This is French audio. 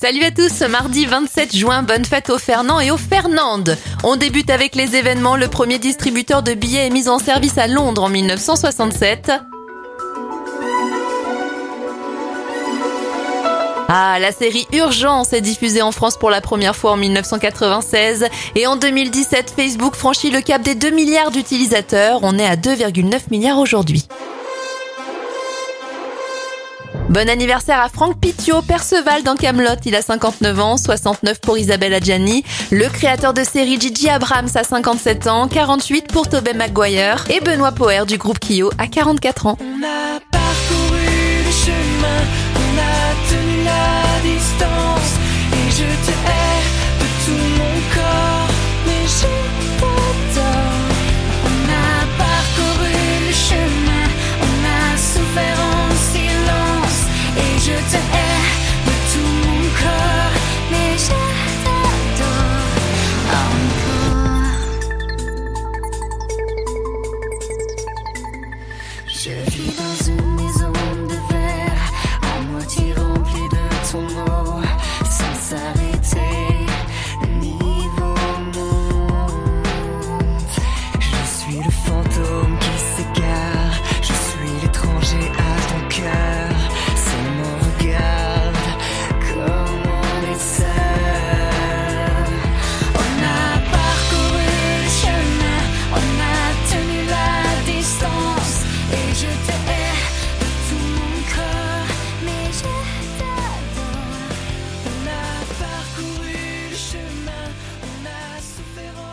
Salut à tous, mardi 27 juin, bonne fête aux Fernand et aux Fernandes. On débute avec les événements. Le premier distributeur de billets est mis en service à Londres en 1967. Ah, la série Urgence est diffusée en France pour la première fois en 1996 et en 2017, Facebook franchit le cap des 2 milliards d'utilisateurs. On est à 2,9 milliards aujourd'hui. Bon anniversaire à Franck Pitio, Perceval dans Camelot, il a 59 ans, 69 pour Isabelle Adjani, le créateur de série Gigi Abrams a 57 ans, 48 pour Tobey Maguire et Benoît Poer du groupe Kyo à 44 ans. Je vis dans Et je t'ai de tout mon corps, mais je te. On a parcouru le chemin, on a souffert.